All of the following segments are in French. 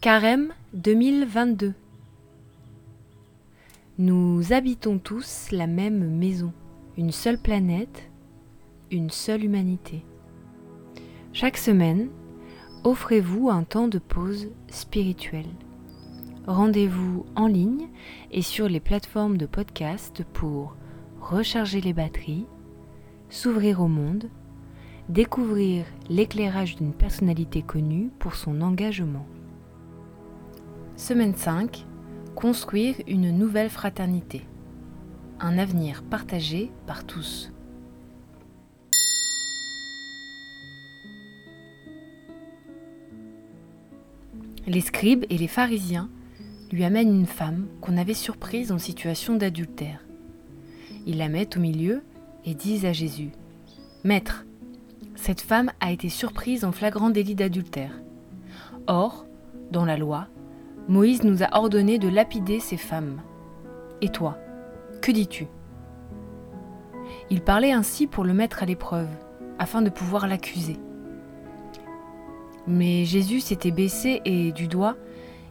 Carême 2022 Nous habitons tous la même maison, une seule planète, une seule humanité. Chaque semaine, offrez-vous un temps de pause spirituelle. Rendez-vous en ligne et sur les plateformes de podcast pour recharger les batteries, s'ouvrir au monde, découvrir l'éclairage d'une personnalité connue pour son engagement. Semaine 5. Construire une nouvelle fraternité. Un avenir partagé par tous. Les scribes et les pharisiens lui amènent une femme qu'on avait surprise en situation d'adultère. Ils la mettent au milieu et disent à Jésus Maître, cette femme a été surprise en flagrant délit d'adultère. Or, dans la loi, Moïse nous a ordonné de lapider ces femmes. Et toi, que dis-tu? Il parlait ainsi pour le mettre à l'épreuve, afin de pouvoir l'accuser. Mais Jésus s'était baissé et, du doigt,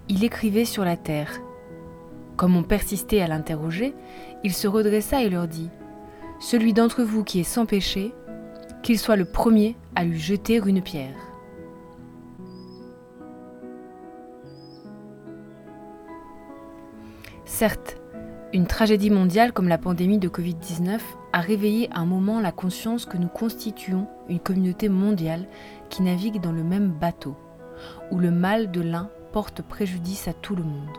il écrivait sur la terre. Comme on persistait à l'interroger, il se redressa et leur dit Celui d'entre vous qui est sans péché, qu'il soit le premier à lui jeter une pierre. Certes, une tragédie mondiale comme la pandémie de Covid-19 a réveillé un moment la conscience que nous constituons une communauté mondiale qui navigue dans le même bateau, où le mal de l'un porte préjudice à tout le monde.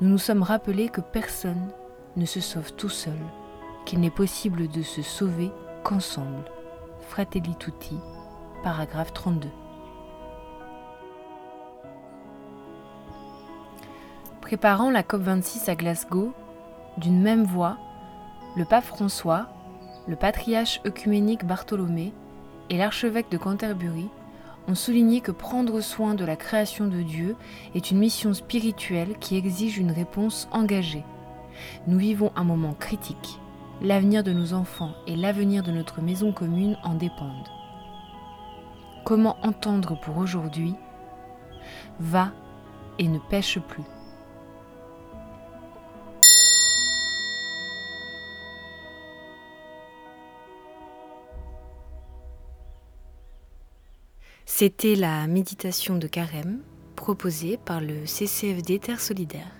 Nous nous sommes rappelés que personne ne se sauve tout seul, qu'il n'est possible de se sauver qu'ensemble. Fratelli Tutti, paragraphe 32. Préparant la COP26 à Glasgow, d'une même voix, le pape François, le patriarche œcuménique Bartholomé et l'archevêque de Canterbury ont souligné que prendre soin de la création de Dieu est une mission spirituelle qui exige une réponse engagée. Nous vivons un moment critique. L'avenir de nos enfants et l'avenir de notre maison commune en dépendent. Comment entendre pour aujourd'hui? Va et ne pêche plus. C'était la méditation de carême proposée par le CCFD Terre Solidaire.